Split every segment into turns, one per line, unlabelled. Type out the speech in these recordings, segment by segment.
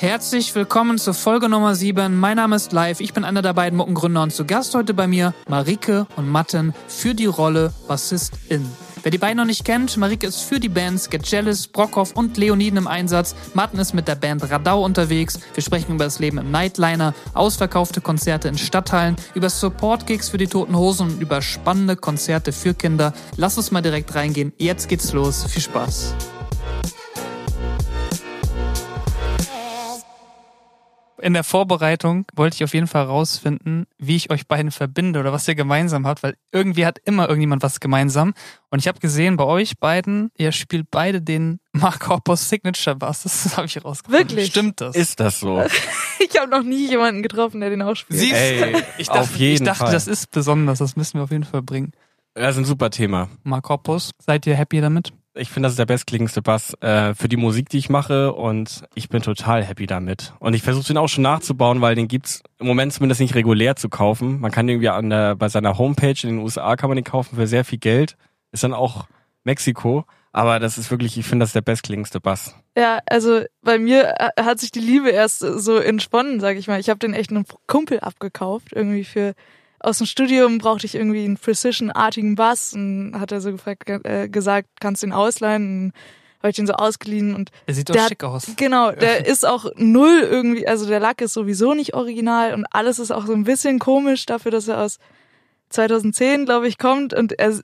Herzlich willkommen zur Folge Nummer 7. Mein Name ist Live, ich bin einer der beiden Muckengründer und zu Gast heute bei mir Marike und Matten für die Rolle Bassistin. Wer die beiden noch nicht kennt, Marike ist für die Bands Get Jealous, Brockhoff und Leoniden im Einsatz. Matten ist mit der Band Radau unterwegs. Wir sprechen über das Leben im Nightliner, ausverkaufte Konzerte in Stadthallen, über Support-Gigs für die Toten Hosen und über spannende Konzerte für Kinder. Lass uns mal direkt reingehen. Jetzt geht's los. Viel Spaß. In der Vorbereitung wollte ich auf jeden Fall herausfinden, wie ich euch beiden verbinde oder was ihr gemeinsam habt, weil irgendwie hat immer irgendjemand was gemeinsam. Und ich habe gesehen, bei euch beiden, ihr spielt beide den Mark Hoppers Signature Bass. Das habe ich rausgefunden.
Wirklich?
Stimmt das?
Ist das so?
ich habe noch nie jemanden getroffen, der den auch spielt.
Siehst
Ey,
ich dachte,
auf jeden
ich dachte
Fall.
das ist besonders. Das müssen wir auf jeden Fall bringen.
Das ist ein super Thema.
Mark Hoppus, seid ihr happy damit?
Ich finde, das ist der bestklingendste Bass äh, für die Musik, die ich mache und ich bin total happy damit. Und ich versuche den auch schon nachzubauen, weil den gibt's im Moment zumindest nicht regulär zu kaufen. Man kann irgendwie an der, bei seiner Homepage in den USA kann man den kaufen für sehr viel Geld. Ist dann auch Mexiko. Aber das ist wirklich, ich finde, das ist der bestklingendste Bass.
Ja, also bei mir äh, hat sich die Liebe erst so entsponnen, sag ich mal. Ich habe den echt einem Kumpel abgekauft, irgendwie für aus dem Studium brauchte ich irgendwie einen Precision-artigen Bass und hat er so gefragt, äh, gesagt, kannst du ihn ausleihen? Und habe ich den so ausgeliehen und
Der sieht doch
Der hat-
schick aus.
genau, der ist auch null irgendwie, also der Lack ist sowieso nicht original und alles ist auch so ein bisschen komisch dafür, dass er aus 2010, glaube ich, kommt und er,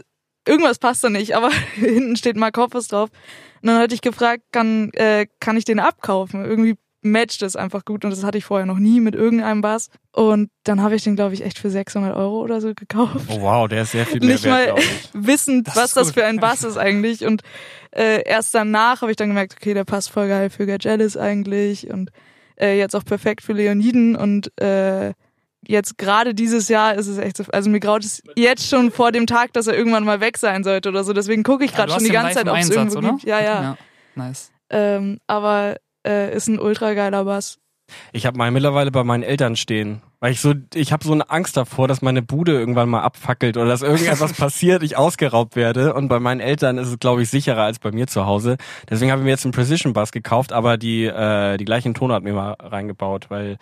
irgendwas passt da nicht, aber hinten steht Mark Hoppus drauf. Und dann hatte ich gefragt, kann, äh, kann ich den abkaufen? Irgendwie matcht es einfach gut und das hatte ich vorher noch nie mit irgendeinem Bass. Und dann habe ich den, glaube ich, echt für 600 Euro oder so gekauft.
Oh wow, der ist sehr viel mehr
Nicht
wert,
mal wissend,
Das
was das für ein Bass ist eigentlich. Und äh, erst danach habe ich dann gemerkt, okay, der passt voll geil für Get Jealous eigentlich und äh, jetzt auch perfekt für Leoniden. Und äh, jetzt gerade dieses Jahr ist es echt so, also mir graut es jetzt schon vor dem Tag, dass er irgendwann mal weg sein sollte oder so. Deswegen gucke ich
Ja,
gerade
hast
schon die ganze Zeit, ob es irgendwo
oder?
gibt. Ja, ja.
ja. Nice.
Ähm, aber äh, ist ein ultra geiler Bass.
Ich habe meinen mittlerweile bei meinen Eltern stehen, weil ich so, ich habe so eine Angst davor, dass meine Bude irgendwann mal abfackelt oder dass irgendetwas passiert, ich ausgeraubt werde. Und bei meinen Eltern ist es, glaube ich, sicherer als bei mir zu Hause. Deswegen habe ich mir jetzt einen Precision Bass gekauft, aber die äh, die gleichen Tonart mir mal reingebaut, weil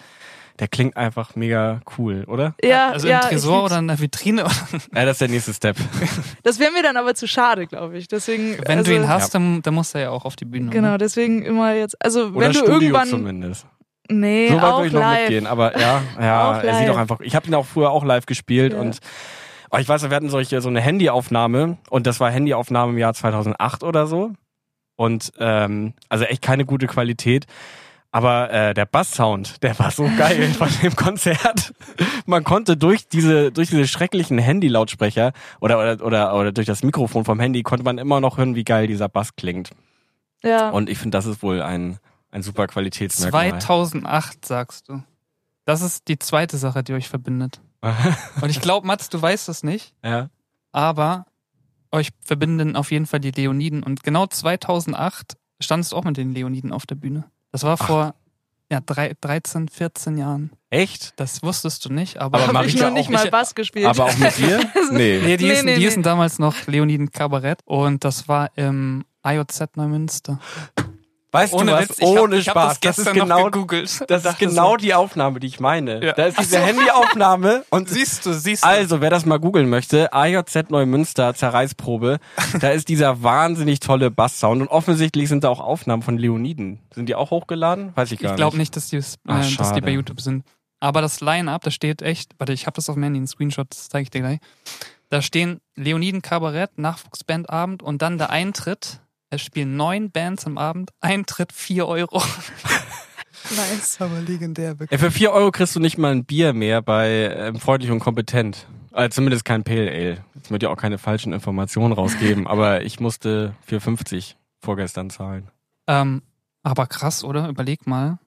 der klingt einfach mega cool, oder?
Ja,
also
ja,
im Tresor oder in der Vitrine.
Ja, das ist der nächste Step.
Das wäre mir dann aber zu schade, glaube ich. Deswegen,
Wenn
also,
du ihn hast, dann, dann muss er ja auch auf die Bühne.
Genau,
Ne?
deswegen immer jetzt. Also
Oder
wenn du
Studio
irgendwann.
zumindest.
Nee,
So weit
auch
würde ich noch
live.
mitgehen, aber ja, ja,
Auch
er sieht
live.
doch einfach. Ich habe ihn auch früher auch live gespielt
Ja.
und oh, ich weiß, wir hatten solche so eine Handyaufnahme und das war Handyaufnahme im Jahr 2008 oder so und ähm, also echt keine gute Qualität. Aber äh, der Basssound, der war so geil von dem Konzert. Man konnte durch diese durch diese schrecklichen Handy-Lautsprecher oder, oder oder oder durch das Mikrofon vom Handy konnte man immer noch hören, wie geil dieser Bass klingt.
Ja.
Und ich finde, das ist wohl ein ein super Qualitätsmerkmal.
2008 sagst du. Das ist die zweite Sache, die euch verbindet. Und ich glaube, Mats, du weißt es nicht,
ja.
aber euch verbinden auf jeden Fall die Leoniden. Und genau 2008 standest du auch mit den Leoniden auf der Bühne. Das war vor ja, drei, 13, 14 Jahren.
Echt?
Das wusstest du nicht, aber,
Aber
Habe ich noch nicht mal Bass gespielt.
Aber auch mit dir? Nee.
Nee, die,
Nee,
hießen,
nee,
die
nee.
hießen damals noch Leoniden Kabarett und das war im IOZ Neumünster.
Weißt
Ohne
du was?
Witz, ich
Ohne
ich hab
Spaß.
das
Das, ist genau,
gegoogelt.
das ist genau
so,
die Aufnahme, die ich meine.
Ja.
Da ist diese
so.
Handyaufnahme und
Siehst du, siehst du.
also, wer das mal googeln möchte, AJZ Neumünster Zerreißprobe, da ist dieser wahnsinnig tolle Basssound und offensichtlich sind da auch Aufnahmen von Leoniden. Sind die auch hochgeladen? Weiß ich gar
Ich glaube
nicht.
nicht, dass die, äh,
Ach,
dass die bei YouTube sind. Aber das Line-Up, da steht echt, warte, ich habe das auf dem Handy, einen Screenshot, das zeige ich dir gleich. Da stehen Leoniden Kabarett, Nachwuchsbandabend und dann der Eintritt. Es spielen neun Bands am Abend, Eintritt vier Euro.
nice.
Aber legendär, wirklich.
Ja, für vier Euro kriegst du nicht mal ein Bier mehr bei ähm, Freundlich und Kompetent. Also zumindest kein Pale Ale. Jetzt möchte ich auch keine falschen Informationen rausgeben, aber ich musste 4,50 vorgestern zahlen.
Ähm, aber krass, oder? Überleg mal,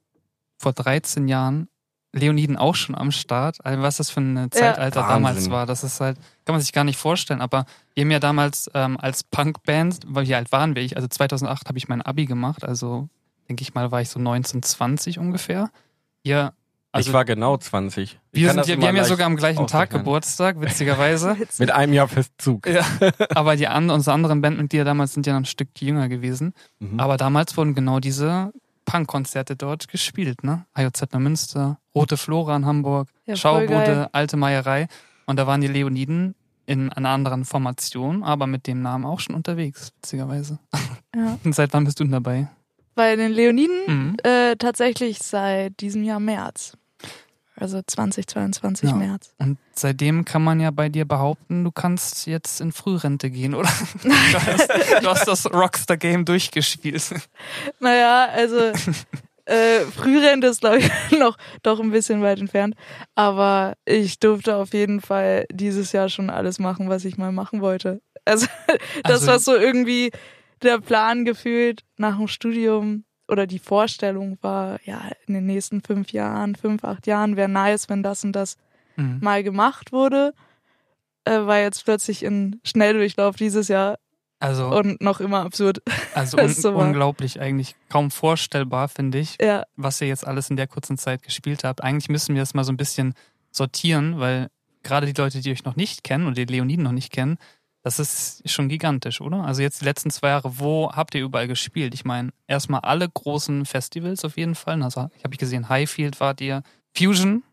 vor 13 Jahren Leoniden auch schon am Start. Also was das für ein Zeitalter
Wahnsinn.
damals war, das ist halt, kann man sich gar nicht vorstellen. Aber wir haben ja damals ähm, als Punkband, weil wie alt waren wir? Ich, also 2008 habe ich mein Abi gemacht, also denke ich mal, war ich so 19, 20 ungefähr. Ihr, also
ich war genau 20. Ich
wir, sind, ja- wir haben ja sogar am gleichen Tag. Geburtstag, witzigerweise.
Mit einem Jahr Festzug.
Ja, aber die an, unsere anderen Bandmitglieder damals sind ja noch ein Stück jünger gewesen.
Mhm.
Aber damals wurden genau diese Punkkonzerte dort gespielt, ne? IOZ Münster, Rote Flora in Hamburg,
Ja.
Schaubude, Alte Meierei. Und da waren die Leoniden in einer anderen Formation, aber mit dem Namen auch schon unterwegs, witzigerweise.
Ja.
Und seit wann bist du denn dabei?
Bei den Leoniden
Mhm.
äh, tatsächlich seit diesem Jahr März. Also 2022
Ja.
März.
Und seitdem kann man ja bei dir behaupten, du kannst jetzt in Frührente gehen, oder? Du hast, du hast das Rockstar-Game durchgespielt.
Naja, also äh, Frührente ist, glaube ich, noch doch ein bisschen weit entfernt. Aber ich durfte auf jeden Fall dieses Jahr schon alles machen, was ich mal machen wollte. Also das
Also-
war so irgendwie der Plan gefühlt nach dem Studium oder die Vorstellung war, ja, in den nächsten fünf Jahren, fünf, acht Jahren wäre nice, wenn das und das
Mhm.
mal gemacht wurde. Äh, war jetzt plötzlich in Schnelldurchlauf dieses Jahr
Also,
und noch immer absurd.
also un
so
unglaublich eigentlich. Kaum vorstellbar, finde ich,
Ja,
was ihr jetzt alles in der kurzen Zeit gespielt habt. Eigentlich müssen wir das mal so ein bisschen sortieren, weil gerade die Leute, die euch noch nicht kennen und die Leoniden noch nicht kennen, das ist schon gigantisch, oder? Also jetzt die letzten zwei Jahre, wo habt ihr überall gespielt? Ich meine, erstmal alle großen Festivals auf jeden Fall. Also ich habe gesehen, Highfield wart ihr, Fusion,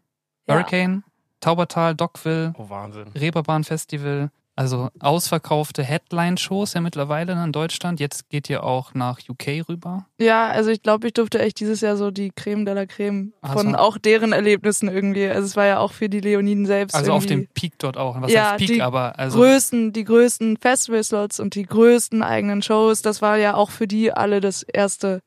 Ja.
Hurricane, Taubertal, Dockville,
Oh, Wahnsinn.
Reeperbahn Festival. Also ausverkaufte Headline-Shows ja mittlerweile in Deutschland. Jetzt geht ihr auch nach UK rüber.
Ja, also ich glaube, ich durfte echt dieses Jahr so die Creme de la Creme
Ach
von
so.
auch deren Erlebnissen irgendwie. Also es war ja auch für die Leoniden selbst
Also auf
irgendwie
dem Peak dort auch. Was
Ja,
heißt Peak,
die
aber also
größten, die größten Festival-Slots und die größten eigenen Shows. Das war ja auch für die alle das erste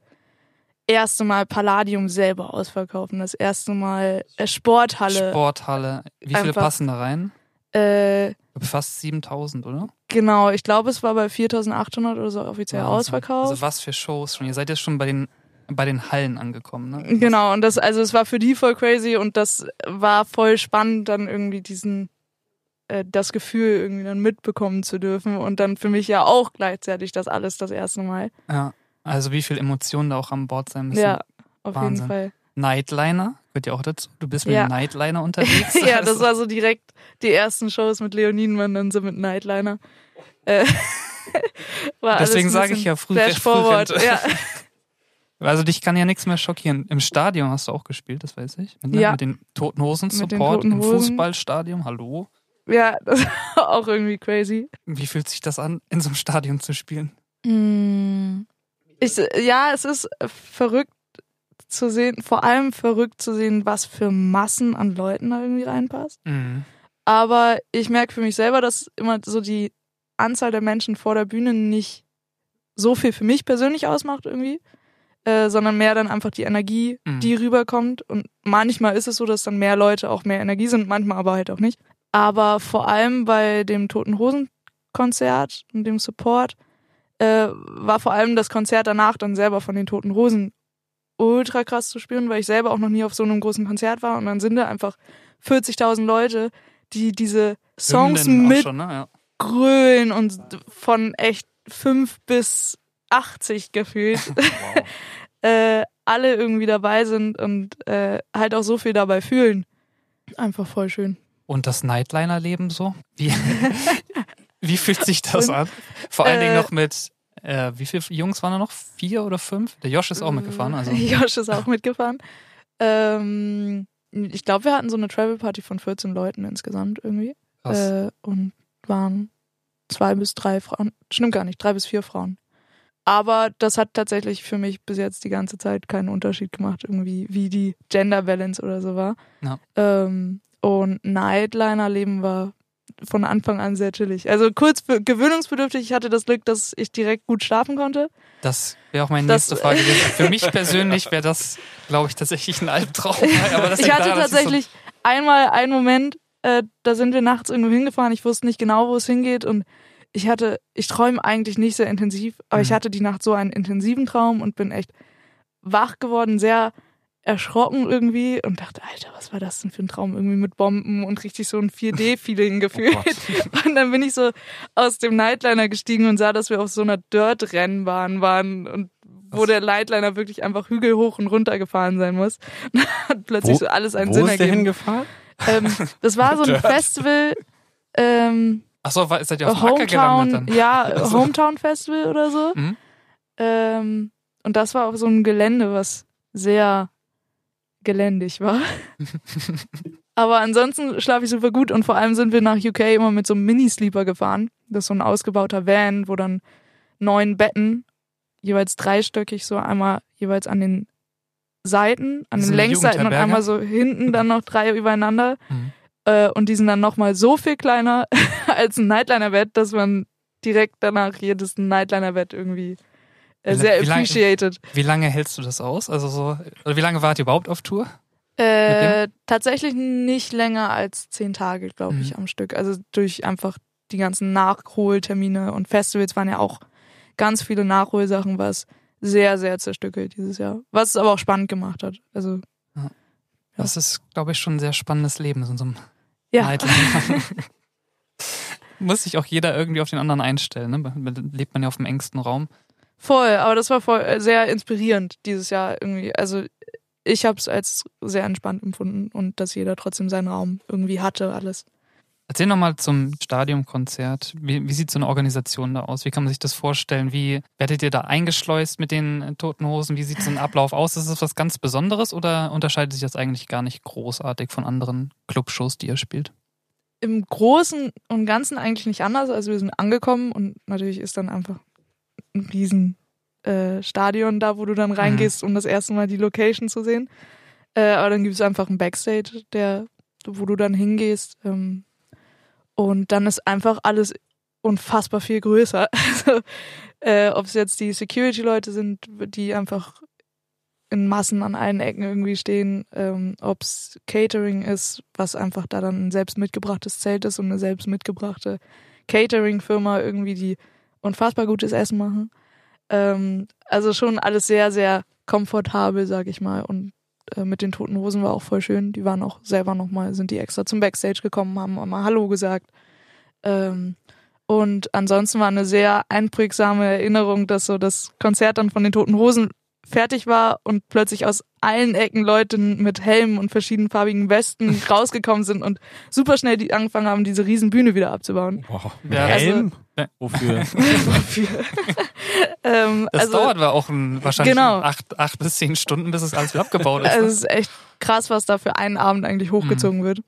erste Mal Palladium selber ausverkaufen, das erste Mal äh, Sporthalle.
Sporthalle. Wie viele
Einfach-
passen da rein?
Äh,
Fast 7000, oder?
genau, ich glaube, es war bei 4800 oder so offiziell
Wahnsinn.
ausverkauft.
Also was für Shows schon. Ihr seid jetzt schon bei den, bei den Hallen angekommen, ne?
Genau, und das, also es war für die voll crazy und das war voll spannend, dann irgendwie diesen, äh, das Gefühl irgendwie dann mitbekommen zu dürfen und dann für mich ja auch gleichzeitig das alles das erste Mal.
Ja. Also wie viel Emotionen da auch an Bord sein müssen.
Ja, auf
Wahnsinn.
jeden Fall.
Nightliner gehört ja auch dazu. Du bist mit
Ja.
Nightliner unterwegs.
ja, das
Also-
war so direkt die ersten Shows mit Leoniden waren dann so mit Nightliner. Äh,
Deswegen sage ich ja früh,
Flash forward.
Frührente.
Ja.
Also dich kann ja nichts mehr schockieren. Im Stadion hast du auch gespielt, das weiß ich. Mit, ne?
Ja.
mit den Toten Hosen Support
Toten
im
Hosen.
Fußballstadion. Hallo.
ja, das war auch irgendwie crazy.
Wie fühlt sich das an, in so einem Stadion zu spielen?
Mm. Ich, ja, es ist verrückt zu sehen, vor allem verrückt zu sehen, was für Massen an Leuten da irgendwie reinpasst.
Mhm.
Aber ich merke für mich selber, dass immer so die Anzahl der Menschen vor der Bühne nicht so viel für mich persönlich ausmacht irgendwie, äh, sondern mehr dann einfach die Energie,
Mhm.
die rüberkommt. Und manchmal ist es so, dass dann mehr Leute auch mehr Energie sind, manchmal aber halt auch nicht. Aber vor allem bei dem Toten Hosen Konzert und dem Support äh, war vor allem das Konzert danach dann selber von den Toten Hosen ultra krass zu spüren, weil ich selber auch noch nie auf so einem großen Konzert war und dann sind da einfach 40.000 Leute, die diese Songs
Hymnen auch
mit
Schon, ne? ja.
grölen und von echt fünf bis 80 gefühlt
Wow.
äh, alle irgendwie dabei sind und äh, halt auch so viel dabei fühlen. Einfach voll schön.
Und das Nightliner-Leben so? Wie, wie fühlt sich das
Und,
an? Vor allen Dingen
äh,
noch mit, äh, wie viele Jungs waren da noch? Vier oder fünf? Der Josh ist auch mitgefahren. Also.
Josh ist auch mitgefahren. Ähm, ich glaube, wir hatten so eine Travel Party von 14 Leuten insgesamt irgendwie. Äh, und waren zwei bis drei Frauen. Stimmt gar nicht, drei bis vier Frauen. Aber das hat tatsächlich für mich bis jetzt die ganze Zeit keinen Unterschied gemacht, irgendwie, wie die Gender Balance oder so war.
Ja.
Ähm, und Nightliner-Leben war von Anfang an sehr chillig. Also kurz be- gewöhnungsbedürftig. Ich hatte das Glück, dass ich direkt gut schlafen konnte.
Das wäre auch meine
Das-
nächste Frage gewesen. Für mich persönlich wäre das, glaube ich, tatsächlich ein Albtraum. Aber das
ich hatte
ich
tatsächlich einmal einen Moment, äh, da sind wir nachts irgendwo hingefahren. Ich wusste nicht genau, wo es hingeht und ich hatte, ich träume eigentlich nicht sehr intensiv, aber ich
Mhm.
hatte die Nacht so einen intensiven Traum und bin echt wach geworden, sehr erschrocken irgendwie und dachte, Alter, was war das denn für ein Traum? Irgendwie mit Bomben und richtig so ein 4D-Feeling gefühlt.
Gott.
und dann bin ich so aus dem Nightliner gestiegen und sah, dass wir auf so einer Dirt-Rennbahn waren und wo
Was?
der Nightliner wirklich einfach Hügel hoch und runter gefahren sein muss. Und hat plötzlich
Wo-
so alles einen
Wo
Sinn
ist der
ergeben.
hingefahren?
Ähm, das war so ein
Dirt.
Festival, ähm,
Achso, seid ihr auf dem Acker gelandet
Hometown,
dann?
ja,
Also.
Hometown Festival oder so.
Mhm.
Ähm, Und das war auf so einem Gelände, was sehr geländig war. Aber ansonsten schlafe ich super gut und vor allem sind wir nach UK immer mit so einem Mini-Sleeper gefahren. Das ist so ein ausgebauter Van, wo dann neun Betten, jeweils dreistöckig, so einmal jeweils an den Seiten, an den Längsseiten und einmal so hinten dann noch drei übereinander.
Mhm.
Äh, und die sind dann nochmal so viel kleiner als ein Nightliner-Bett, dass man direkt danach jedes Nightliner-Bett irgendwie äh,
Wie
sehr
wie lang-
appreciated.
Wie lange hältst du das aus? Also so, oder wie lange wart ihr überhaupt auf Tour?
Äh, tatsächlich nicht länger als zehn Tage, glaube ich,
Mhm.
am Stück. Also durch einfach die ganzen Nachholtermine und Festivals waren ja auch ganz viele Nachholsachen, was sehr, sehr zerstückelt dieses Jahr. Was es aber auch spannend gemacht hat. Also, Ja.
Das ist, glaube ich, schon ein sehr spannendes Leben in so einem
ja.
Muss sich auch jeder irgendwie auf den anderen einstellen. Ne? Lebt man ja auf dem engsten Raum.
Voll, aber das war voll äh, sehr inspirierend dieses Jahr irgendwie. Also ich habe es als sehr entspannt empfunden und dass jeder trotzdem seinen Raum irgendwie hatte, alles.
Erzähl nochmal zum Stadionkonzert. Wie, wie sieht so eine Organisation da aus? Wie kann man sich das vorstellen? Wie werdet ihr da eingeschleust mit den äh, Toten Hosen? Wie sieht so ein Ablauf aus? Ist es was ganz Besonderes oder unterscheidet sich das eigentlich gar nicht großartig von anderen Clubshows, die ihr spielt?
Im Großen und Ganzen eigentlich nicht anders. Also wir sind angekommen und natürlich ist dann einfach ein riesen äh, Stadion da, wo du dann reingehst, um das erste Mal die Location zu sehen. Äh, aber dann gibt es einfach einen Backstage, der, wo du dann hingehst. Ähm, und dann ist einfach alles unfassbar viel größer. Also, äh, ob es jetzt die Security-Leute sind, die einfach in Massen an allen Ecken irgendwie stehen, ähm, ob es Catering ist, was einfach da dann ein selbst mitgebrachtes Zelt ist und eine selbst mitgebrachte Catering-Firma irgendwie, die unfassbar gutes Essen machen. Ähm, also schon alles sehr, sehr komfortabel, sag ich mal. Und äh, mit den Toten Hosen war auch voll schön. Die waren auch selber nochmal, sind die extra zum Backstage gekommen, haben mal Hallo gesagt. Ähm, und ansonsten war eine sehr einprägsame Erinnerung, dass so das Konzert dann von den Toten Hosen fertig war und plötzlich aus allen Ecken Leute mit Helmen und verschiedenfarbigen Westen rausgekommen sind und super schnell die angefangen haben, diese riesen Bühne wieder abzubauen.
Wow.
Ja, also-
Helm?
Ja.
Wofür?
ähm,
Das
also,
dauert aber auch ein, wahrscheinlich
Genau.
acht, acht bis zehn Stunden, bis es alles wieder abgebaut ist.
also
ne?
es ist echt krass, was da für einen Abend eigentlich hochgezogen wird.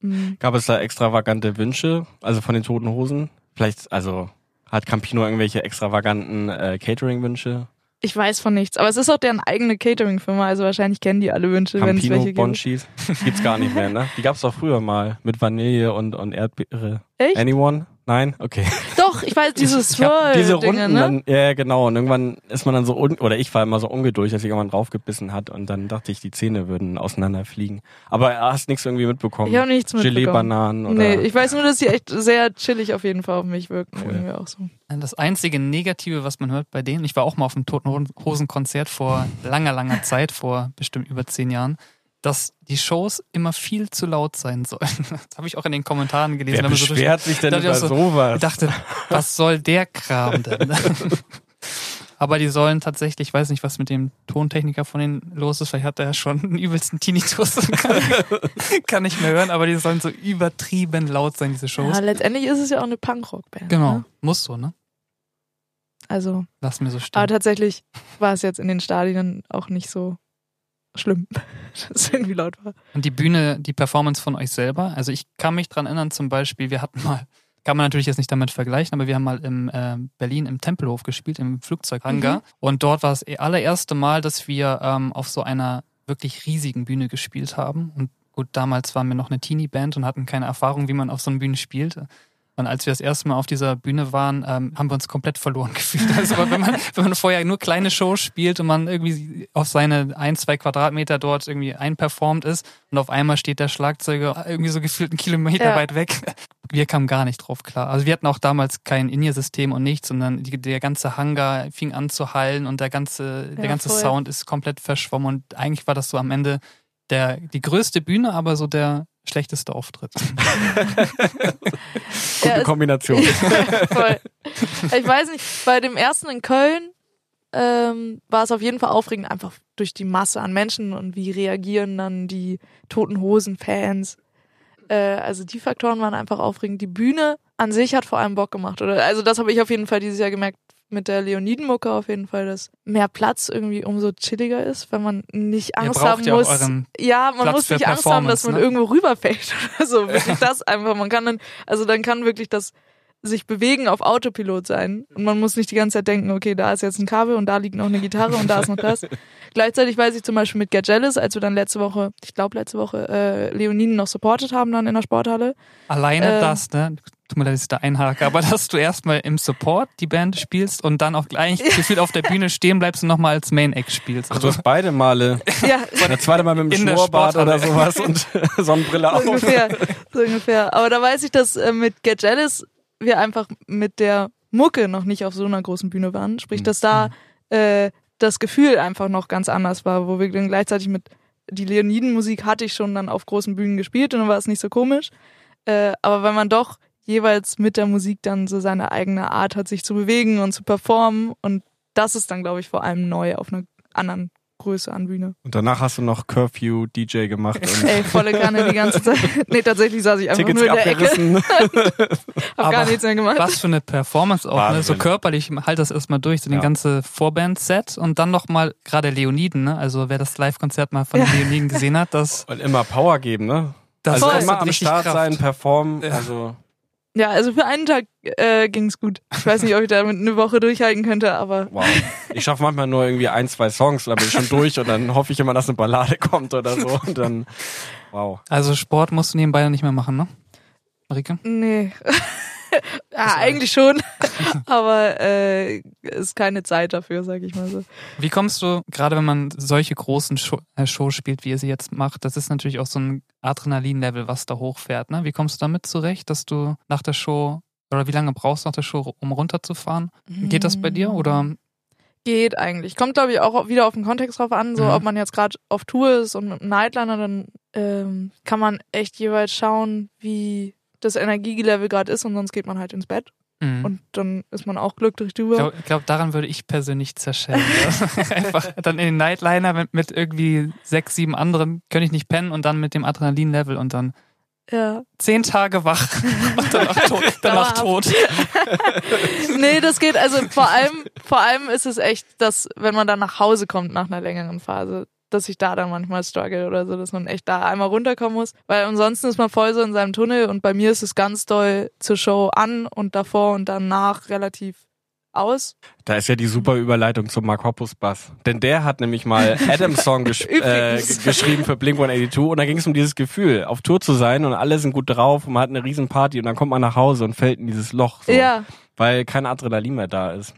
Mhm.
Gab es da extravagante Wünsche, also von den Toten Hosen? Vielleicht, also hat Campino irgendwelche extravaganten äh, Catering-Wünsche?
Ich weiß von nichts, aber es ist auch deren eigene Catering-Firma, also wahrscheinlich kennen die alle Wünsche, wenn es welche gibt.
Bonchis? Gibt's gar nicht mehr, ne? Die gab's doch früher mal mit Vanille und, und Erdbeere.
Echt?
Anyone? Nein? Okay.
Doch, ich weiß, diese
Ich hab diese Runden
ne?
dann, ja genau, und irgendwann ist man dann so, un oder ich war immer so ungeduldig, dass ich irgendwann draufgebissen hat und dann dachte ich, die Zähne würden auseinanderfliegen. Aber hast nichts irgendwie mitbekommen?
Ich habe nichts mitbekommen.
Gelee-Bananen oder?
Nee, ich weiß nur, dass die echt sehr chillig auf jeden Fall auf mich wirken.
Cool.
Irgendwie auch so.
Das einzige Negative, was man hört bei denen, ich war auch mal auf einem Toten Hosen Konzert vor langer, langer Zeit, vor bestimmt über zehn Jahren, dass die Shows immer viel zu laut sein sollen. Das habe ich auch in den Kommentaren gelesen.
Wer
wenn man so
beschwert sich denn über
so,
sowas?
Ich dachte, was soll der Kram denn? Aber die sollen tatsächlich, ich weiß nicht, was mit dem Tontechniker von denen los ist, vielleicht hat er ja schon einen übelsten Tinnitus und kann, kann nicht mehr hören, aber die sollen so übertrieben laut sein, diese Shows.
Ja, letztendlich ist es ja auch eine Punkrock-Band.
genau,
Ne?
muss so, ne?
Also,
Lass mir so
aber
stehen.
tatsächlich war es jetzt in den Stadien auch nicht so schlimm, dass es irgendwie laut war.
Und die Bühne, die Performance von euch selber, also ich kann mich dran erinnern, zum Beispiel, wir hatten mal, kann man natürlich jetzt nicht damit vergleichen, aber wir haben mal im äh, Berlin im Tempelhof gespielt, im Flugzeughangar.
Mhm.
Und dort war das allererste Mal, dass wir ähm, auf so einer wirklich riesigen Bühne gespielt haben. Und gut, damals waren wir noch eine Teenie-Band und hatten keine Erfahrung, wie man auf so einer Bühne spielt. Und als wir das erste Mal auf dieser Bühne waren, ähm, haben wir uns komplett verloren gefühlt. Also wenn man, wenn man vorher nur kleine Shows spielt und man irgendwie auf seine ein, zwei Quadratmeter dort irgendwie einperformt ist und auf einmal steht der Schlagzeuger irgendwie so gefühlt einen Kilometer
Ja.
weit weg. Wir kamen gar nicht drauf klar. Also wir hatten auch damals kein In-Ear-System und nichts, sondern die, der ganze Hangar fing an zu hallen und der ganze, der
Ja,
ganze
voll.
Sound ist komplett verschwommen und eigentlich war das so am Ende der, die größte Bühne, aber so der schlechteste Auftritt.
Gute
Ja,
Kombination.
Voll. Ich weiß nicht, bei dem ersten in Köln ähm, war es auf jeden Fall aufregend, einfach durch die Masse an Menschen und wie reagieren dann die Toten Hosen-Fans. Äh, also die Faktoren waren einfach aufregend. Die Bühne an sich hat vor allem Bock gemacht. Oder? Also das habe ich auf jeden Fall dieses Jahr gemerkt mit der Leoniden-Mucke auf jeden Fall, dass mehr Platz irgendwie umso chilliger ist, wenn man nicht Angst haben
ja
muss. Ja, man
Platz
muss nicht Angst haben, dass man
ne?
irgendwo rüberfällt oder so. Wirklich das einfach. Man kann dann, also dann kann wirklich das sich bewegen auf Autopilot sein. Und man muss nicht die ganze Zeit denken, okay, da ist jetzt ein Kabel und da liegt noch eine Gitarre und da ist noch das. Gleichzeitig weiß ich zum Beispiel mit Get Jealous, als wir dann letzte Woche, ich glaube letzte Woche, äh, Leoniden noch supportet haben dann in der Sporthalle.
Alleine
Ähm.
das, ne? Tut mir leid, dass ich da einhake, aber dass du erstmal im Support die Band spielst und dann auch gleich gefühlt auf der Bühne stehen bleibst und nochmal als Main Act spielst.
Ach, du hast beide Male.
Ja,
Das zweite Mal mit dem Schnurrbart oder sowas und Sonnenbrille
so
auf.
ungefähr, so ungefähr. Aber da weiß ich, dass äh, mit Get Jealous wir einfach mit der Mucke noch nicht auf so einer großen Bühne waren. Sprich,
Mhm.
dass da äh, das Gefühl einfach noch ganz anders war, wo wir dann gleichzeitig mit die Leoniden-Musik hatte ich schon dann auf großen Bühnen gespielt und dann war es nicht so komisch. Äh, aber wenn man doch jeweils mit der Musik dann so seine eigene Art hat, sich zu bewegen und zu performen und das ist dann, glaube ich, vor allem neu auf einer anderen Größe an Bühne.
Und danach hast du noch Curfew DJ gemacht und
Ey, volle Kanne die ganze Zeit. Nee, tatsächlich saß ich einfach
Tickets
nur in der Ecke.
abgerissen.
Hab gar
Aber
nichts mehr gemacht.
Was für eine Performance auch, ne? So körperlich, halt das erstmal durch, so den
Ja.
ganze Vorband-Set und dann nochmal gerade Leoniden, ne? Also wer das Live-Konzert mal von
Ja.
den Leoniden gesehen hat, das,
Und immer Power geben, ne?
das
also
Voll.
immer
hat
am Start
Kraft.
sein, performen.
Ja.
Also
Ja, also für einen Tag äh, ging's gut. Ich weiß nicht, ob ich damit eine Woche durchhalten könnte, aber
wow. Ich schaffe manchmal nur irgendwie ein, zwei Songs, dann bin ich schon durch und dann hoffe ich immer, dass eine Ballade kommt oder so. Und dann, wow.
Also Sport musst du nebenbei nicht mehr machen, ne? Marike?
nee. ja, eigentlich schon. aber äh, ist keine Zeit dafür, sag ich mal so.
Wie kommst du, gerade wenn man solche großen Show, äh, Shows spielt, wie ihr sie jetzt macht, das ist natürlich auch so ein Adrenalin-Level, was da hochfährt, ne? Wie kommst du damit zurecht, dass du nach der Show, oder wie lange brauchst du nach der Show, um runterzufahren? Geht das bei dir oder?
Geht eigentlich. Kommt, glaube ich, auch wieder auf den Kontext drauf an, so
Mhm.
ob man jetzt gerade auf Tour ist und mit einem Nightliner, dann ähm, kann man echt jeweils schauen, wie das Energielevel gerade ist und sonst geht man halt ins Bett
Mhm.
und dann ist man auch glücklich
Ich
drüber.
glaube, glaub, daran würde ich persönlich zerschellen. ja. Einfach dann in den Nightliner mit, mit irgendwie sechs, sieben anderen könnte ich nicht pennen und dann mit dem Adrenalin-Level und dann
Ja.
zehn Tage wach und danach tot. Danach tot.
Nee, das geht, also vor allem, vor allem ist es echt, dass, wenn man dann nach Hause kommt nach einer längeren Phase, dass ich da dann manchmal struggle oder so, dass man echt da einmal runterkommen muss. Weil ansonsten ist man voll so in seinem Tunnel und bei mir ist es ganz doll zur Show an und davor und danach relativ aus.
Da ist ja die super Überleitung zum Mark Hoppus Bass. Denn der hat nämlich mal Adams Song gesch äh, geschrieben für Blink 182 und da ging es um dieses Gefühl, auf Tour zu sein und alle sind gut drauf und man hat eine riesen Party und dann kommt man nach Hause und fällt in dieses Loch, so,
Ja,
weil kein Adrenalin mehr da ist.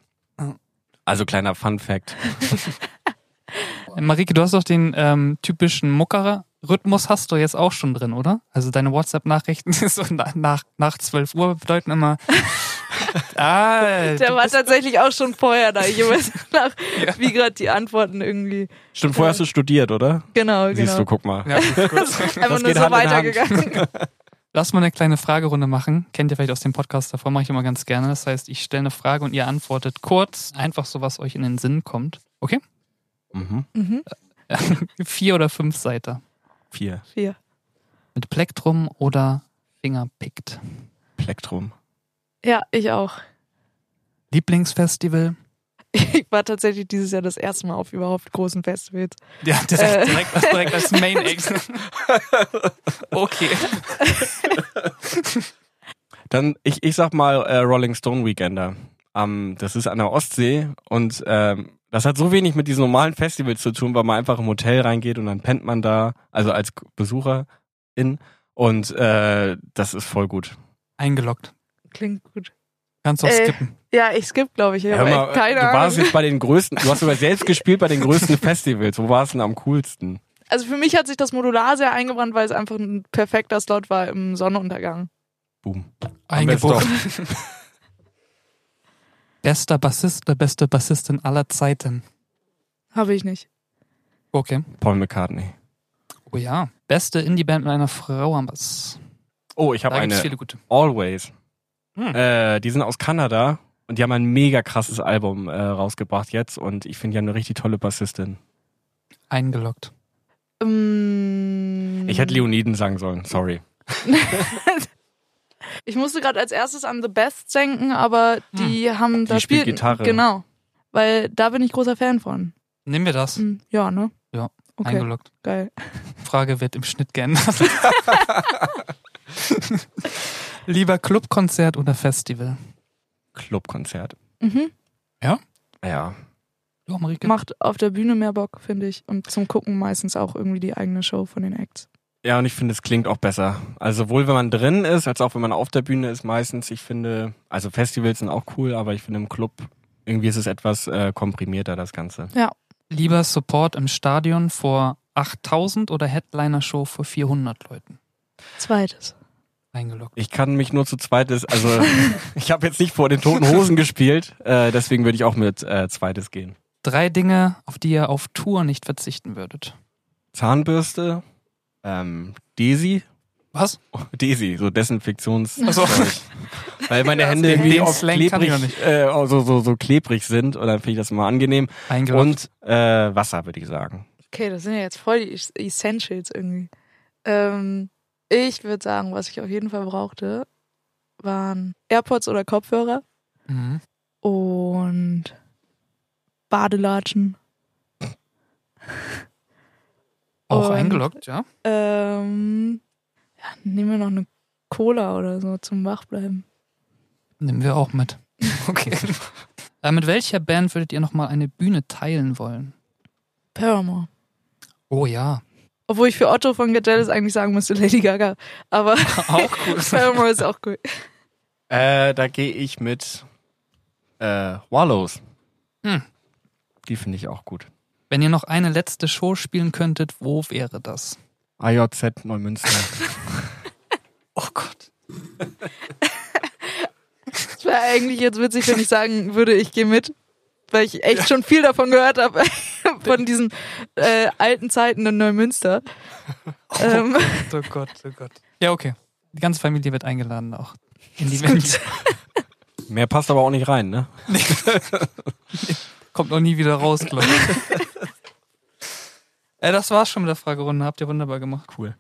Also kleiner Fun Fact.
Marike, du hast doch den ähm, typischen Muckerer-Rhythmus hast du jetzt auch schon drin, oder? Also deine WhatsApp-Nachrichten so nach, nach, nach 12 Uhr bedeuten immer. ah,
der war tatsächlich auch schon vorher da. Ich weiß nach,
Ja.
wie gerade die Antworten irgendwie.
Stimmt, vorher hast du studiert, oder?
Genau, genau.
Siehst du, guck mal.
ja, gut, gut.
Einfach nur
geht
so weitergegangen.
Lass mal eine kleine Fragerunde machen. Kennt ihr vielleicht aus dem Podcast davor, mache ich immer ganz gerne. Das heißt, ich stelle eine Frage und ihr antwortet kurz, einfach so, was euch in den Sinn kommt. Okay?
Mhm.
Mhm.
Vier oder fünf Seiten.
Vier.
Vier.
Mit Plektrum oder Fingerpickt.
Plektrum.
Ja, ich auch.
Lieblingsfestival?
Ich war tatsächlich dieses Jahr das erste Mal auf überhaupt großen Festivals.
Ja, direkt,
Äh.
direkt, direkt als Main Act. okay.
Dann, ich, ich sag mal äh, Rolling Stone Weekender. Ähm, das ist an der Ostsee und ähm, das hat so wenig mit diesen normalen Festivals zu tun, weil man einfach im Hotel reingeht und dann pennt man da, also als Besucherin und äh, das ist voll gut.
Eingeloggt.
Klingt gut.
Kannst auch
Äh,
skippen.
Ja, ich skipp, glaube ich. Ich
Hör mal,
keine
du warst
Ahnung.
jetzt bei den größten, du hast sogar selbst gespielt bei den größten Festivals. Wo warst du denn am coolsten?
Also für mich hat sich das Modular sehr eingebrannt, weil es einfach ein perfekter Slot war im Sonnenuntergang.
Boom. Es
Eingebucht. Bester Bassist oder beste Bassistin aller Zeiten.
Habe ich nicht.
Okay.
Paul McCartney.
Oh ja. Beste Indie-Band mit einer Frau am Bass.
Oh, ich habe eine
viele gute.
Always.
Hm.
Äh, die sind aus Kanada und die haben ein mega krasses Album äh, rausgebracht jetzt und ich finde die haben eine richtig tolle Bassistin.
Eingeloggt.
Ähm,
Ich hätte Leoniden sagen sollen, sorry.
Ich musste gerade als erstes an The Best denken, aber die haben da
Hm. spielt Gitarre.
Genau. Weil da bin ich großer Fan von.
Nehmen wir das.
Hm, Ja, ne?
Ja,
Okay,
Eingeloggt.
geil.
Frage wird im Schnitt geändert. Lieber Clubkonzert oder Festival?
Clubkonzert.
Mhm.
Ja.
Ja, Marike?
Macht auf der Bühne mehr Bock, finde ich. Und zum Gucken meistens auch irgendwie die eigene Show von den Acts.
Ja, und ich finde, es klingt auch besser. Also sowohl wenn man drin ist, als auch wenn man auf der Bühne ist meistens. Ich finde, also Festivals sind auch cool, aber ich finde im Club irgendwie ist es etwas äh, komprimierter, das Ganze.
Lieber Support im Stadion vor 8000 oder Headliner-Show vor 400 Leuten?
Zweites.
Eingeloggt.
Ich kann mich nur zu zweites, also ich habe jetzt nicht vor den toten Hosen gespielt, äh, deswegen würde ich auch mit äh, zweites gehen.
Drei Dinge, auf die ihr auf Tour nicht verzichten würdet.
Zahnbürste, ähm, Desi,
Was?
Desi, so Desinfektions.
Ach so.
Weil meine Hände irgendwie oft
Slang kann ich
klebrig, äh, so, so, so klebrig sind und dann finde ich das immer angenehm.
Eingeloggt.
Und äh, Wasser, würde ich sagen.
Okay, das sind ja jetzt voll die Es- Essentials irgendwie. Ähm, ich würde sagen, was ich auf jeden Fall brauchte, waren AirPods oder Kopfhörer
Mhm.
und Badelatschen.
Auch
Und-
eingeloggt, ja.
Ähm, ja, nehmen wir noch eine Cola oder so zum Wachbleiben.
Nehmen wir auch mit. Okay. äh, mit welcher Band würdet ihr nochmal eine Bühne teilen wollen?
Paramore.
Oh ja.
Obwohl ich für Otto von Get Jealous eigentlich sagen müsste Lady Gaga. Aber
Auch cool.
Paramore ist auch cool.
Äh, da gehe ich mit äh, Wallows.
Hm.
Die finde ich auch gut.
Wenn ihr noch eine letzte Show spielen könntet, wo wäre das?
AJZ Neumünster.
Oh Gott.
Es wäre eigentlich jetzt witzig, wenn ich sagen würde, ich gehe mit. Weil ich echt schon viel davon gehört habe, von diesen äh, alten Zeiten in Neumünster. Ähm,
Oh Gott, oh Gott. Ja, okay. Die ganze Familie wird eingeladen auch. In die Venue.
Mehr passt aber auch nicht rein, ne?
Kommt noch nie wieder raus, glaube ich. Äh, das war's schon mit der Fragerunde. Habt ihr wunderbar gemacht.
Cool.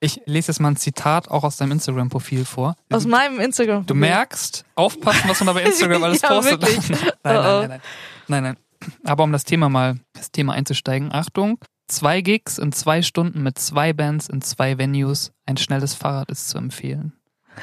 Ich lese jetzt mal ein Zitat auch aus deinem Instagram-Profil vor.
aus meinem Instagram.
Du merkst, aufpassen, was man da bei Instagram alles
Ja,
postet.
wirklich.
nein,
Oh,
nein,
oh.
nein, nein. Nein, nein. Aber um das Thema mal, das Thema einzusteigen. Achtung. Zwei Gigs in zwei Stunden mit zwei Bands in zwei Venues. Ein schnelles Fahrrad ist zu empfehlen.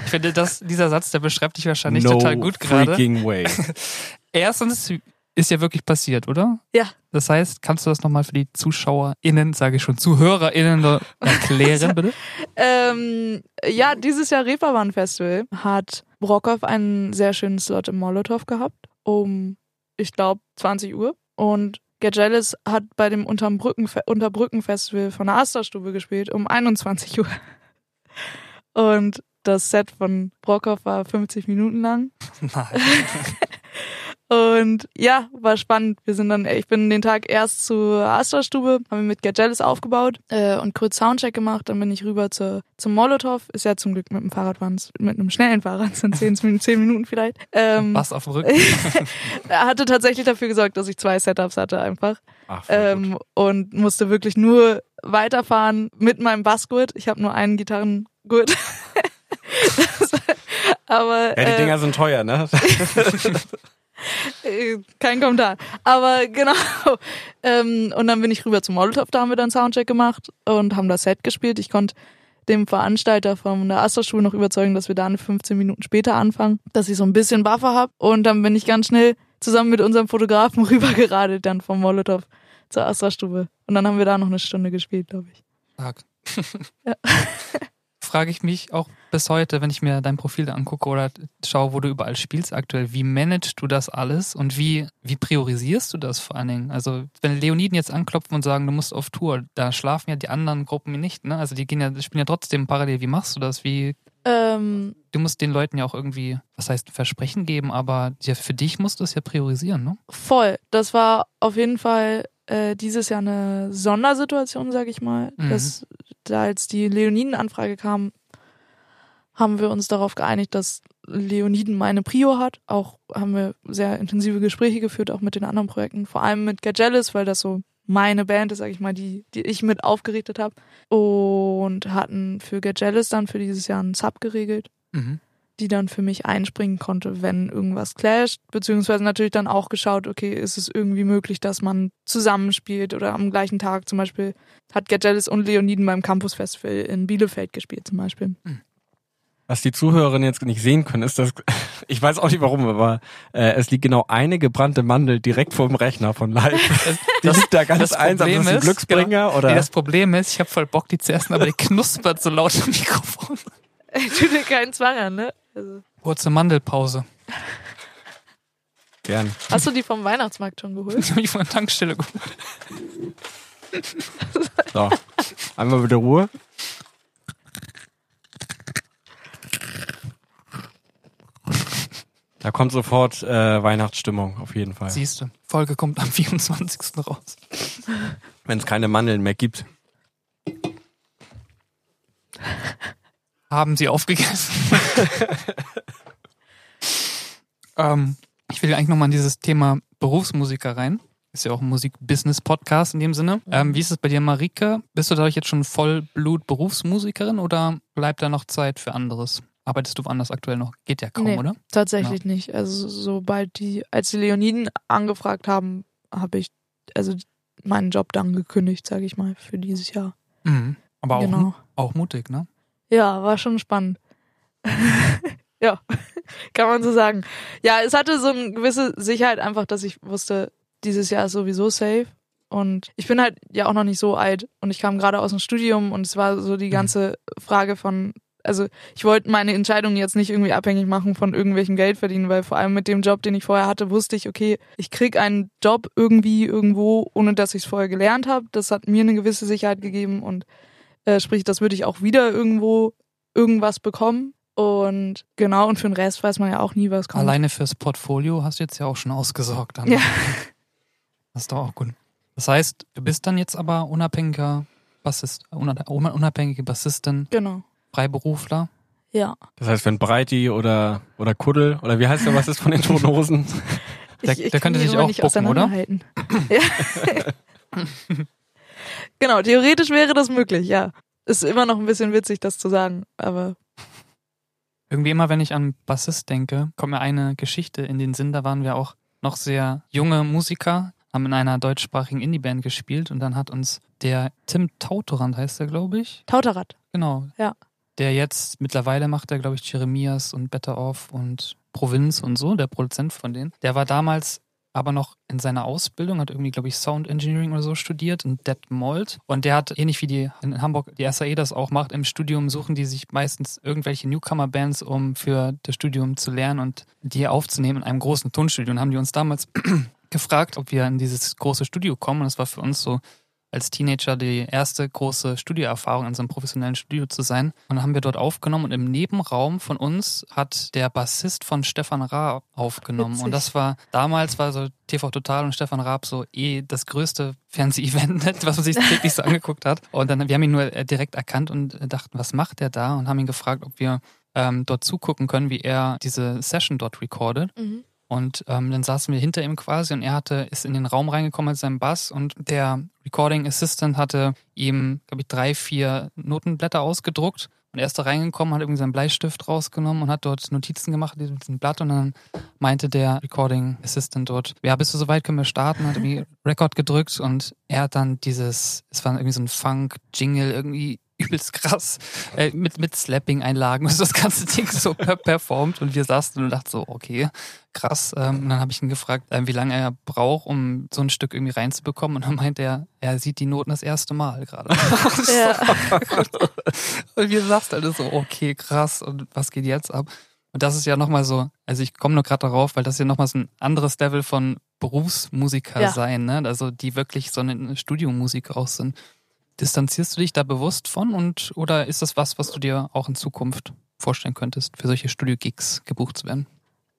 Ich finde, das, dieser Satz, der beschreibt dich wahrscheinlich
no
total gut gerade.
freaking way.
Erstens ist ja wirklich passiert, oder?
Ja.
Das heißt, kannst du das nochmal für die ZuschauerInnen, sage ich schon, ZuhörerInnen erklären, bitte?
Ähm, ja, dieses Jahr Reeperbahn Festival hat Brockhoff einen sehr schönen Slot im Molotow gehabt, um, ich glaube, 20 Uhr. Und Get Jealous hat bei dem Unterbrücken, Unterbrücken Festival von der Asterstube gespielt, um 21 Uhr. Und das Set von Brockhoff war 50 Minuten lang.
Nein.
Und ja, war spannend. Wir sind dann, ich bin den Tag erst zur Astra-Stube, haben wir mit Get Jealous aufgebaut äh, und kurz Soundcheck gemacht. Dann bin ich rüber zur, zum Molotow. Ist ja zum Glück mit dem Fahrrad, waren's- mit einem schnellen Fahrrad, sind zehn, Minuten- zehn Minuten vielleicht. Ähm,
Bass auf dem Rücken.
er hatte tatsächlich dafür gesorgt, dass ich zwei Setups hatte einfach
Ach,
ähm,
gut.
und musste wirklich nur weiterfahren mit meinem Bassgurt. Ich habe nur einen Gitarrengurt. Das- Aber
Ja, die
äh,
Dinger sind teuer, ne?
Kein Kommentar. Aber genau. Ähm, und dann bin ich rüber zum Molotow, da haben wir dann Soundcheck gemacht und haben das Set gespielt. Ich konnte dem Veranstalter von der Astra-Schule noch überzeugen, dass wir da eine 15 Minuten später anfangen, dass ich so ein bisschen Buffer habe. Und dann bin ich ganz schnell zusammen mit unserem Fotografen rübergeradelt dann vom Molotow zur Astra-Stube. Und dann haben wir da noch eine Stunde gespielt, glaube ich.
Stark.
Ja.
Frage ich mich auch bis heute, wenn ich mir dein Profil angucke oder schaue, wo du überall spielst aktuell, wie managst du das alles und wie, wie priorisierst du das vor allen Dingen? Also, wenn Leoniden jetzt anklopfen und sagen, du musst auf Tour, da schlafen ja die anderen Gruppen nicht, ne? Also die gehen ja, spielen ja trotzdem parallel. Wie machst du das? Wie,
Ähm,
du musst den Leuten ja auch irgendwie, was heißt Versprechen geben, aber ja, für dich musst du es ja priorisieren, ne?
Voll. Das war auf jeden Fall äh, dieses Jahr eine Sondersituation, sag ich mal.
Mhm.
Dass, da als die Leoniden-Anfrage kam, haben wir uns darauf geeinigt, dass Leoniden meine Prio hat. Auch haben wir sehr intensive Gespräche geführt, auch mit den anderen Projekten. Vor allem mit Get Jealous, weil das so meine Band ist, sag ich mal, die, die ich mit aufgerichtet habe. Und hatten für Get Jealous dann für dieses Jahr einen Sub geregelt
Mhm.
Die dann für mich einspringen konnte, wenn irgendwas clasht, beziehungsweise natürlich dann auch geschaut, okay, ist es irgendwie möglich, dass man zusammenspielt oder am gleichen Tag zum Beispiel hat Get Jealous und Leoniden beim Campus Festival in Bielefeld gespielt zum Beispiel.
Was die Zuhörerinnen jetzt nicht sehen können, ist, dass ich weiß auch nicht warum, aber äh, es liegt genau eine gebrannte Mandel direkt vor dem Rechner von live. Die liegt da ganz
das
einsam.
Problem
Ist das ein
ist,
Glücksbringer
genau,
oder?
Nee, das Problem ist, ich habe voll Bock, die zu essen, aber die knuspert so laut im Mikrofon.
Tut dir keinen Zwang an, ne? Also,
Kurze Mandelpause.
Gern.
hast du die vom Weihnachtsmarkt schon geholt?
Ich habe mich von der Tankstelle geholt.
So. Einmal wieder Ruhe. Da kommt sofort äh, Weihnachtsstimmung, auf jeden Fall.
Siehst du, Folge kommt am 24. raus.
Wenn es keine Mandeln mehr gibt.
Haben sie aufgegessen. ähm, ich will eigentlich nochmal in dieses Thema Berufsmusiker rein. Ist ja auch ein Musik-Business-Podcast in dem Sinne. Ähm, wie ist es bei dir, Marike? Bist du dadurch jetzt schon Vollblut-Berufsmusikerin oder bleibt da noch Zeit für anderes? Arbeitest du woanders aktuell noch? Geht ja kaum,
Nee.
oder?
Tatsächlich nicht. Also sobald die, als die Leoniden angefragt haben, habe ich also meinen Job dann gekündigt, sage ich mal, für dieses Jahr.
Mhm. Aber auch,
genau.
auch mutig, ne?
Ja, war schon spannend. ja, kann man so sagen. Ja, es hatte so eine gewisse Sicherheit einfach, dass ich wusste, dieses Jahr ist sowieso safe. Und ich bin halt ja auch noch nicht so alt und ich kam gerade aus dem Studium und es war so die ganze Frage von, also ich wollte meine Entscheidung jetzt nicht irgendwie abhängig machen von irgendwelchen Geld verdienen, weil vor allem mit dem Job, den ich vorher hatte, wusste ich, okay, ich krieg einen Job irgendwie irgendwo, ohne dass ich es vorher gelernt habe. Das hat mir eine gewisse Sicherheit gegeben und äh, sprich, das würde ich auch wieder irgendwo irgendwas bekommen. Und genau, und für den Rest weiß man ja auch nie, was kommt.
Alleine fürs Portfolio hast du jetzt ja auch schon ausgesorgt. Dann.
Ja.
Das ist doch auch gut. Das heißt, du bist dann jetzt aber unabhängiger Bassist, unab- unabhängige Bassistin,
Genau.
Freiberufler.
Ja.
Das heißt, wenn Breiti oder, oder Kuddel oder wie heißt der, was ist von den Toten Hosen?
Der-
ich, ich
der könnte
immer
auch
nicht
bucken, oder?
Ja. genau, theoretisch wäre das möglich, ja. Ist immer noch ein bisschen witzig, das zu sagen, aber
Irgendwie immer, wenn ich an Bassist denke, kommt mir eine Geschichte in den Sinn. Da waren wir auch noch sehr junge Musiker, haben in einer deutschsprachigen Indie-Band gespielt und dann hat uns der Tim Tautorand, heißt er, glaube ich.
Tauterrad.
Genau.
Ja.
Der jetzt, mittlerweile macht er, glaube ich, Jeremias und Better Off und Provinz und so, der Produzent von denen. Der war damals aber noch in seiner Ausbildung, hat irgendwie, glaube ich, Sound Engineering oder so studiert in Detmold. Und der hat, ähnlich wie die in Hamburg die SAE das auch macht, im Studium suchen die sich meistens irgendwelche Newcomer-Bands, um für das Studium zu lernen und die aufzunehmen in einem großen Tonstudio. Und haben die uns damals gefragt, ob wir in dieses große Studio kommen. Und das war für uns so als Teenager die erste große Studioerfahrung in so einem professionellen Studio zu sein. Und dann haben wir dort aufgenommen und im Nebenraum von uns hat der Bassist von Stefan Raab aufgenommen.
Witzig.
Und das war, damals war so TV Total und Stefan Raab so eh das größte Fernseh-Event, was man sich täglich so angeguckt hat. Und dann, wir haben ihn nur äh, direkt erkannt und äh, dachten, was macht der da? Und haben ihn gefragt, ob wir ähm, dort zugucken können, wie er diese Session dort recordet.
Mhm.
Und ähm, dann saßen wir hinter ihm quasi und er hatte, ist in den Raum reingekommen mit seinem Bass und der Recording Assistant hatte ihm, glaube ich, drei, vier Notenblätter ausgedruckt. Und er ist da reingekommen, hat irgendwie seinen Bleistift rausgenommen und hat dort Notizen gemacht mit diesem Blatt und dann meinte der Recording Assistant dort, ja, bist du soweit, können wir starten, hat irgendwie Record gedrückt und er hat dann dieses, es war irgendwie so ein Funk-Jingle, irgendwie übelst krass, äh, mit, mit Slapping-Einlagen und so das ganze Ding so per performt und wir saßen und dachten so, okay, krass. Ähm, und dann habe ich ihn gefragt, ähm, wie lange er braucht, um so ein Stück irgendwie reinzubekommen und dann meinte er, er sieht die Noten das erste Mal gerade. Und wir saßen alle so, okay, krass und was geht jetzt ab? Und das ist ja nochmal so, also ich komme nur gerade darauf, weil das ist ja nochmal so ein anderes Level von Berufsmusiker
Ja.
sein, ne? Also die wirklich so eine Studiomusik auch sind. Distanzierst du dich da bewusst von und oder ist das was, was du dir auch in Zukunft vorstellen könntest, für solche Studio-Gigs gebucht zu werden?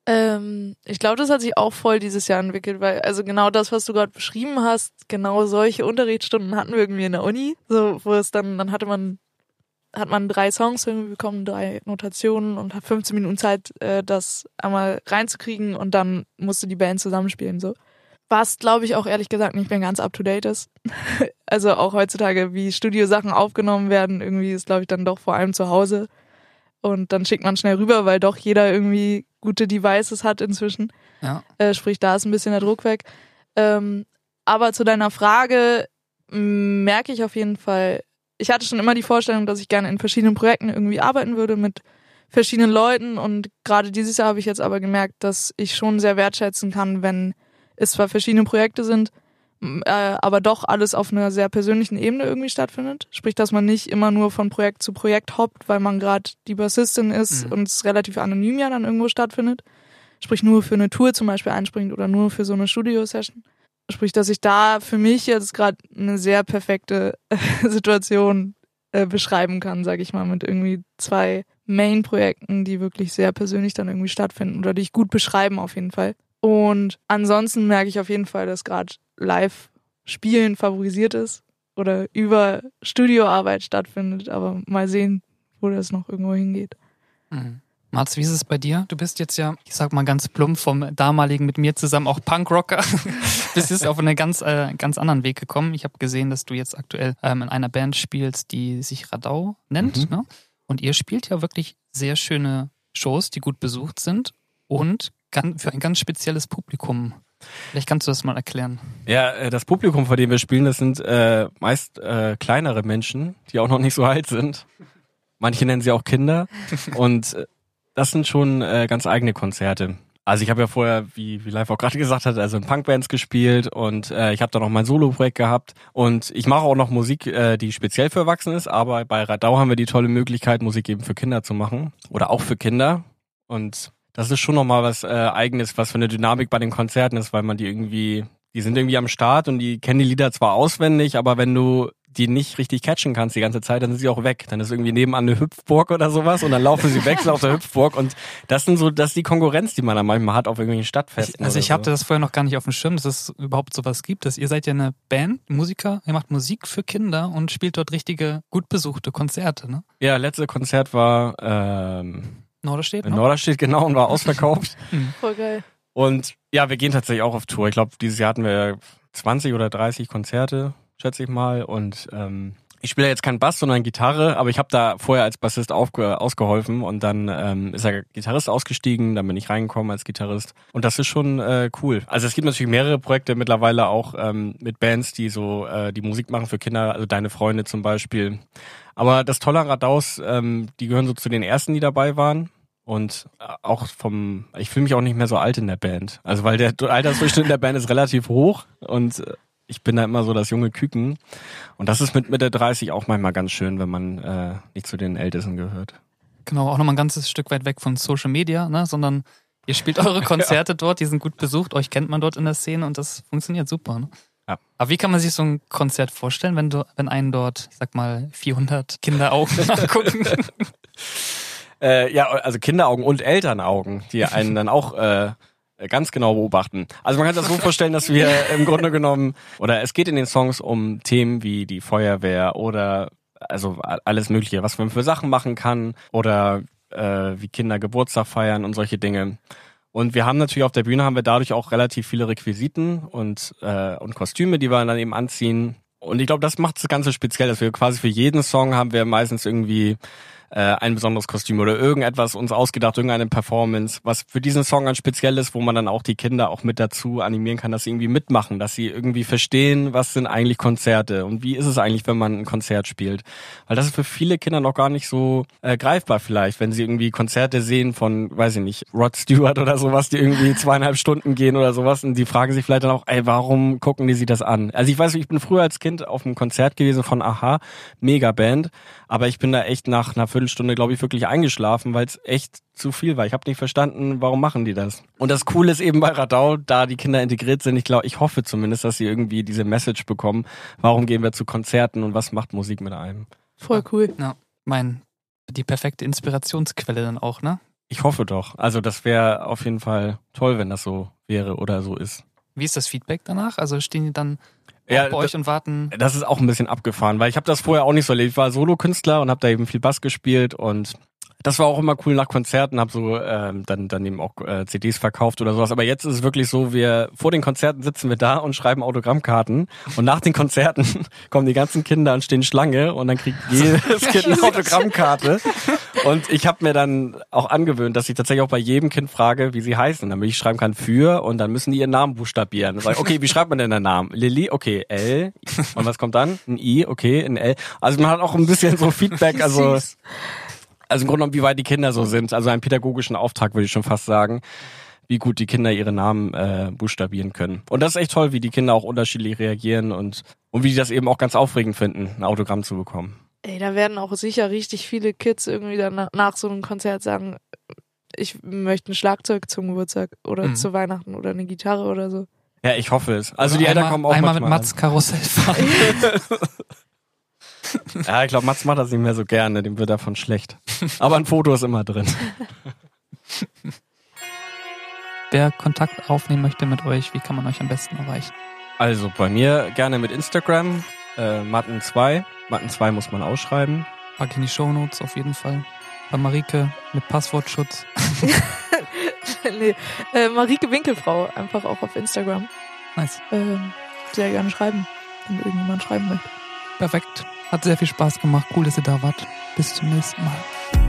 Ähm, ich glaube, das hat sich auch voll dieses Jahr entwickelt, weil also genau das, was du gerade beschrieben hast, genau solche Unterrichtsstunden hatten wir irgendwie in der Uni, so wo es dann dann hatte man hat man drei Songs irgendwie bekommen, drei Notationen und hat 15 Minuten Zeit, äh, das einmal reinzukriegen und dann musste die Band zusammenspielen so. Was glaube ich auch ehrlich gesagt nicht mehr ganz up to date ist. also auch heutzutage, wie Studiosachen aufgenommen werden, irgendwie ist glaube ich dann doch vor allem zu Hause und dann schickt man schnell rüber, weil doch jeder irgendwie gute Devices hat inzwischen.
Ja.
Äh, sprich, da ist ein bisschen der Druck weg. Ähm, aber zu deiner Frage merke ich auf jeden Fall, ich hatte schon immer die Vorstellung, dass ich gerne in verschiedenen Projekten irgendwie arbeiten würde mit verschiedenen Leuten und gerade dieses Jahr habe ich jetzt aber gemerkt, dass ich schon sehr wertschätzen kann, wenn es zwar verschiedene Projekte sind, äh, aber doch alles auf einer sehr persönlichen Ebene irgendwie stattfindet. Sprich, dass man nicht immer nur von Projekt zu Projekt hoppt, weil man gerade die Bassistin ist
Mhm.
und es relativ anonym ja dann irgendwo stattfindet. Sprich, nur für eine Tour zum Beispiel einspringt oder nur für so eine Studio-Session. Sprich, dass ich da für mich jetzt gerade eine sehr perfekte Situation äh, beschreiben kann, sag ich mal, mit irgendwie zwei Main-Projekten, die wirklich sehr persönlich dann irgendwie stattfinden oder die ich gut beschreiben auf jeden Fall. Und ansonsten merke ich auf jeden Fall, dass gerade Live-Spielen favorisiert ist oder über Studioarbeit stattfindet, aber mal sehen, wo das noch irgendwo hingeht.
Mhm. Mats, wie ist es bei dir? Du bist jetzt ja, ich sag mal ganz plump, vom damaligen mit mir zusammen auch Punkrocker. bist jetzt auf einen ganz, äh, ganz anderen Weg gekommen. Ich habe gesehen, dass du jetzt aktuell ähm, in einer Band spielst, die sich Radau nennt.
Mhm.
Ne? Und ihr spielt ja wirklich sehr schöne Shows, die gut besucht sind und für ein ganz spezielles Publikum. Vielleicht kannst du das mal erklären.
Ja, äh, das Publikum, vor dem wir spielen, das sind äh, meist äh, kleinere Menschen, die auch noch nicht so alt sind. Manche nennen sie auch Kinder. Und äh, das sind schon äh, ganz eigene Konzerte. Also ich habe ja vorher, wie, wie Live auch gerade gesagt hat, also in Punkbands gespielt und äh, ich habe da noch mein Solo-Projekt gehabt und ich mache auch noch Musik, äh, die speziell für Erwachsene ist, aber bei Radau haben wir die tolle Möglichkeit, Musik eben für Kinder zu machen oder auch für Kinder und das ist schon nochmal was äh, eigenes, was für eine Dynamik bei den Konzerten ist, weil man die irgendwie, die sind irgendwie am Start und die kennen die Lieder zwar auswendig, aber wenn du die nicht richtig catchen kannst die ganze Zeit, dann sind sie auch weg. Dann ist irgendwie nebenan eine Hüpfburg oder sowas und dann laufen sie weg auf der Hüpfburg und das sind so, das ist die Konkurrenz, die man dann manchmal hat auf irgendwelchen Stadtfesten.
Ich, also ich
so.
hatte das vorher noch gar nicht auf dem Schirm, dass es überhaupt sowas gibt. Dass ihr seid ja eine Band, Musiker, ihr macht Musik für Kinder und spielt dort richtige, gut besuchte Konzerte, ne?
Ja, letzte Konzert war ähm,
Norderstedt,
in? Norderstedt genau und war ausverkauft.
Voll geil.
Und ja, wir gehen tatsächlich auch auf Tour. Ich glaube, dieses Jahr hatten wir 20 oder 30 Konzerte, schätze ich mal. Und ähm, ich spiele jetzt keinen Bass, sondern Gitarre, aber ich habe da vorher als Bassist ausgeholfen und dann ähm, ist der Gitarrist ausgestiegen, dann bin ich reingekommen als Gitarrist. Und das ist schon äh, cool. Also es gibt natürlich mehrere Projekte mittlerweile auch ähm, mit Bands, die so äh, die Musik machen für Kinder, also deine Freunde zum Beispiel. Aber das Tolle an Radaus, ähm, die gehören so zu den ersten, die dabei waren. Und äh, auch vom, ich fühle mich auch nicht mehr so alt in der Band. Also weil der Altersdurchschnitt in der Band ist relativ hoch und äh, ich bin da immer so das junge Küken. Und das ist mit Mitte 30 auch manchmal ganz schön, wenn man äh, nicht zu den Ältesten gehört.
Genau, auch nochmal ein ganzes Stück weit weg von Social Media, ne? Sondern ihr spielt eure Konzerte dort, die sind gut besucht, euch kennt man dort in der Szene und das funktioniert super, ne?
Ja.
Aber wie kann man sich so ein Konzert vorstellen, wenn du, wenn einen dort, ich sag mal, 400 Kinderaugen angucken?
Äh, ja, also Kinderaugen und Elternaugen, die einen dann auch äh, ganz genau beobachten. Also man kann sich das so vorstellen, dass wir im Grunde genommen, oder es geht in den Songs um Themen wie die Feuerwehr oder also alles Mögliche, was man für Sachen machen kann oder äh, wie Kinder Geburtstag feiern und solche Dinge. Und wir haben natürlich auf der Bühne haben wir dadurch auch relativ viele Requisiten und, äh, und Kostüme, die wir dann eben anziehen. Und ich glaube, das macht das Ganze speziell, dass wir quasi für jeden Song haben wir meistens irgendwie äh, ein besonderes Kostüm oder irgendetwas uns ausgedacht, irgendeine Performance, was für diesen Song ganz speziell ist, wo man dann auch die Kinder auch mit dazu animieren kann, dass sie irgendwie mitmachen, dass sie irgendwie verstehen, was sind eigentlich Konzerte und wie ist es eigentlich, wenn man ein Konzert spielt. Weil das ist für viele Kinder noch gar nicht so äh, greifbar vielleicht, wenn sie irgendwie Konzerte sehen von, weiß ich nicht, Rod Stewart oder sowas, die irgendwie zweieinhalb Stunden gehen oder sowas und die fragen sich vielleicht dann auch, ey, warum gucken die sich das an? Also ich weiß, ich bin früher als Kind auf einem Konzert gewesen von Aha, Megaband, aber ich bin da echt nach einer Viertelstunde, glaube ich, wirklich eingeschlafen, weil es echt zu viel war. Ich habe nicht verstanden, warum machen die das. Und das Coole ist eben bei Radau, da die Kinder integriert sind, ich glaube, ich hoffe zumindest, dass sie irgendwie diese Message bekommen. Warum gehen wir zu Konzerten und was macht Musik mit einem?
Voll cool.
ja, mein, die perfekte Inspirationsquelle dann auch, ne?
Ich hoffe doch. Also das wäre auf jeden Fall toll, wenn das so wäre oder so ist.
Wie ist das Feedback danach? Also stehen die dann
Ja,
bei euch und warten?
Das ist auch ein bisschen abgefahren, weil ich habe das vorher auch nicht so erlebt. Ich war Solokünstler und habe da eben viel Bass gespielt und das war auch immer cool nach Konzerten, habe so ähm, dann dann eben auch äh, CDs verkauft oder sowas. Aber jetzt ist es wirklich so, wir vor den Konzerten sitzen wir da und schreiben Autogrammkarten und nach den Konzerten kommen die ganzen Kinder und stehen Schlange und dann kriegt jedes Kind eine Autogrammkarte. Und ich habe mir dann auch angewöhnt, dass ich tatsächlich auch bei jedem Kind frage, wie sie heißen, damit ich schreiben kann für und dann müssen die ihren Namen buchstabieren. Sag, okay, wie schreibt man denn den Namen? Lilly, okay, L. Und was kommt dann? Ein I, okay, ein L. Also man hat auch ein bisschen so Feedback, also also im Grunde genommen, wie weit die Kinder so sind. Also einen pädagogischen Auftrag würde ich schon fast sagen, wie gut die Kinder ihre Namen äh, buchstabieren können. Und das ist echt toll, wie die Kinder auch unterschiedlich reagieren und, und wie die das eben auch ganz aufregend finden, ein Autogramm zu bekommen.
Ey, da werden auch sicher richtig viele Kids irgendwie dann nach, nach so einem Konzert sagen, ich möchte ein Schlagzeug zum Geburtstag oder
Mhm.
zu Weihnachten oder eine Gitarre oder so.
Ja, ich hoffe es. Also die
Oder
Eltern
einmal,
kommen auch
einmal mit Mats Karussell fahren.
Ja, ich glaube, Mats macht das nicht mehr so gerne, dem wird davon schlecht. Aber ein Foto ist immer drin.
Wer Kontakt aufnehmen möchte mit euch, wie kann man euch am besten erreichen?
Also bei mir gerne mit Instagram, äh, Matten2. Matten2 muss man ausschreiben.
Pack in die Shownotes auf jeden Fall. Bei Marike mit Passwortschutz.
nee, äh, Marike Winkelfrau, einfach auch auf Instagram.
Nice.
Ähm, sehr gerne schreiben, wenn irgendjemand schreiben möchte.
Perfekt. Hat sehr viel Spaß gemacht. Cool, dass ihr da wart. Bis zum nächsten Mal.